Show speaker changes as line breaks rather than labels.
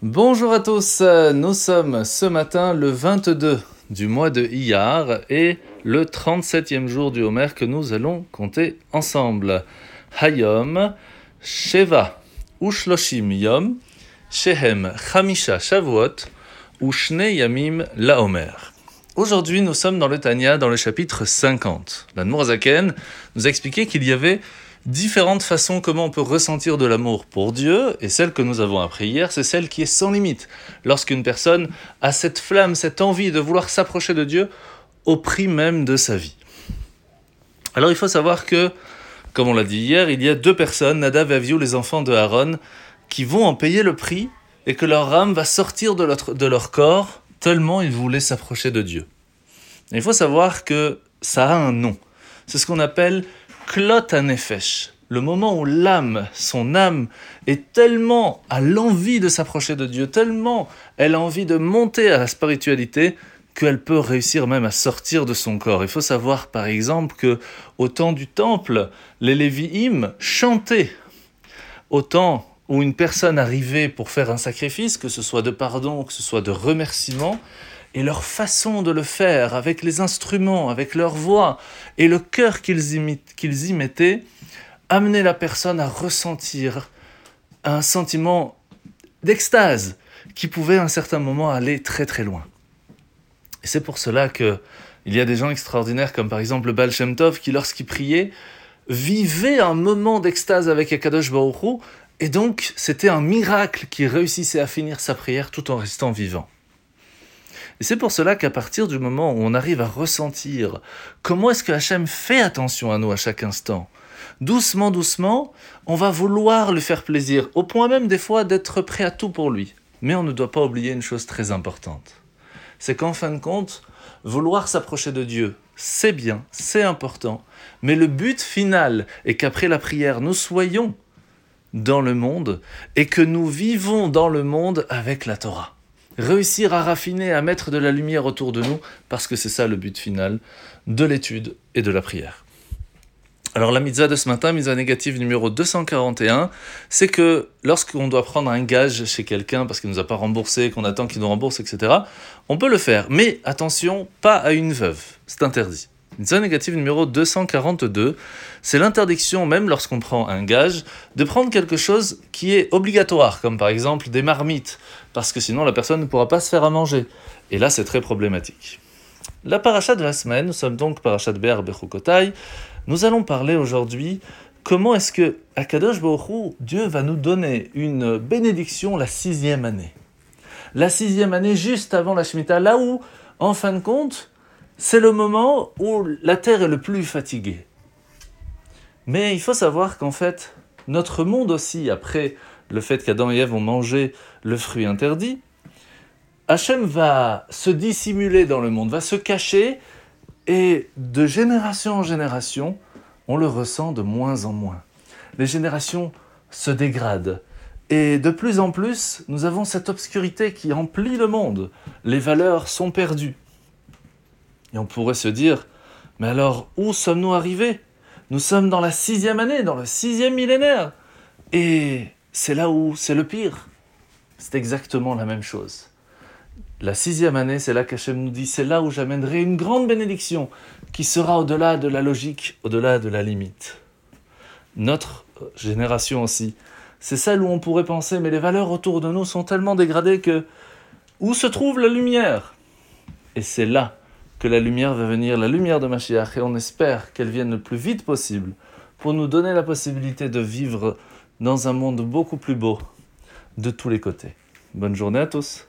Bonjour à tous, nous sommes ce matin le 22 du mois de Iyar et le 37e jour du Homer que nous allons compter ensemble. Hayom, Sheva, Ushloshim Yom, Shehem, Chamisha Shavuot, Ushne Yamim La Homer. Aujourd'hui, nous sommes dans le Tanya, dans le chapitre 50. La Zaken nous a expliqué qu'il y avait différentes façons comment on peut ressentir de l'amour pour Dieu, et celle que nous avons appris hier, c'est celle qui est sans limite. Lorsqu'une personne a cette flamme, cette envie de vouloir s'approcher de Dieu au prix même de sa vie. Alors il faut savoir que, comme on l'a dit hier, il y a deux personnes, Nadav et Aviou, les enfants de Aaron, qui vont en payer le prix et que leur âme va sortir de leur, de leur corps tellement ils voulaient s'approcher de Dieu. il faut savoir que ça a un nom. C'est ce qu'on appelle klot anefesh, le moment où l'âme, son âme, est tellement à l'envie de s'approcher de Dieu, tellement elle a envie de monter à la spiritualité, qu'elle peut réussir même à sortir de son corps. Il faut savoir par exemple que au temps du temple, les Lévi'im chantaient. Au temps où une personne arrivait pour faire un sacrifice, que ce soit de pardon, que ce soit de remerciement, et leur façon de le faire, avec les instruments, avec leur voix, et le cœur qu'ils y, mettaient, amenait la personne à ressentir un sentiment d'extase qui pouvait à un certain moment aller très très loin. Et c'est pour cela que il y a des gens extraordinaires comme par exemple le Baal Shem Tov qui lorsqu'il priait vivait un moment d'extase avec Akadosh Baruch et donc c'était un miracle qui réussissait à finir sa prière tout en restant vivant. Et c'est pour cela qu'à partir du moment où on arrive à ressentir comment est-ce que Hachem fait attention à nous à chaque instant, doucement, doucement, on va vouloir lui faire plaisir, au point même des fois d'être prêt à tout pour lui. Mais on ne doit pas oublier une chose très importante. C'est qu'en fin de compte, vouloir s'approcher de Dieu, c'est bien, c'est important, mais le but final est qu'après la prière, nous soyons dans le monde et que nous vivons dans le monde avec la Torah réussir à raffiner, à mettre de la lumière autour de nous, parce que c'est ça le but final de l'étude et de la prière. Alors la mitzvah de ce matin, mitzvah négative numéro 241, c'est que lorsqu'on doit prendre un gage chez quelqu'un parce qu'il ne nous a pas remboursé, qu'on attend qu'il nous rembourse, etc., on peut le faire. Mais attention, pas à une veuve, c'est interdit. Mitzvah négative numéro 242, c'est l'interdiction, même lorsqu'on prend un gage, de prendre quelque chose qui est obligatoire, comme par exemple des marmites, parce que sinon la personne ne pourra pas se faire à manger. Et là, c'est très problématique. La paracha de la semaine, nous sommes donc paracha de Ber Bechukotai, nous allons parler aujourd'hui comment est-ce que Akadosh Baruch Dieu va nous donner une bénédiction la sixième année? La sixième année juste avant la Shemitah, là où, en fin de compte, c'est le moment où la terre est le plus fatiguée. Mais il faut savoir qu'en fait, notre monde aussi, après le fait qu'Adam et Ève ont mangé le fruit interdit, Hachem va se dissimuler dans le monde, va se cacher, et de génération en génération, on le ressent de moins en moins. Les générations se dégradent. Et de plus en plus, nous avons cette obscurité qui emplit le monde. Les valeurs sont perdues. Et on pourrait se dire, mais alors où sommes-nous arrivés? Nous sommes dans la sixième année, dans le sixième millénaire. Et c'est là où c'est le pire. C'est exactement la même chose. La sixième année, c'est là qu'Hachem nous dit, c'est là où j'amènerai une grande bénédiction qui sera au-delà de la logique, au-delà de la limite. Notre génération aussi, c'est celle où on pourrait penser, mais les valeurs autour de nous sont tellement dégradées que où se trouve la lumière? Et c'est là que la lumière va venir, la lumière de Mashiach, et on espère qu'elle vienne le plus vite possible pour nous donner la possibilité de vivre dans un monde beaucoup plus beau de tous les côtés. Bonne journée à tous